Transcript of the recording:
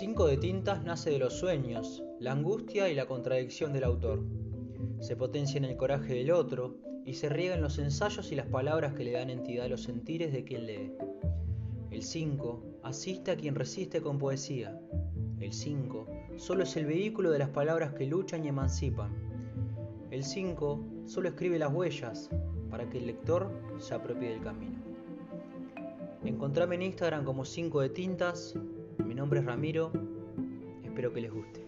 Cinco de tintas nace de los sueños, la angustia y la contradicción del autor. Se potencia en el coraje del otro y se riega en los ensayos y las palabras que le dan entidad a los sentires de quien lee. El 5 asiste a quien resiste con poesía. El 5 solo es el vehículo de las palabras que luchan y emancipan. El 5 solo escribe las huellas para que el lector se apropie del camino. Encontrame en Instagram como 5 de tintas. Mi nombre es Ramiro. Espero que les guste.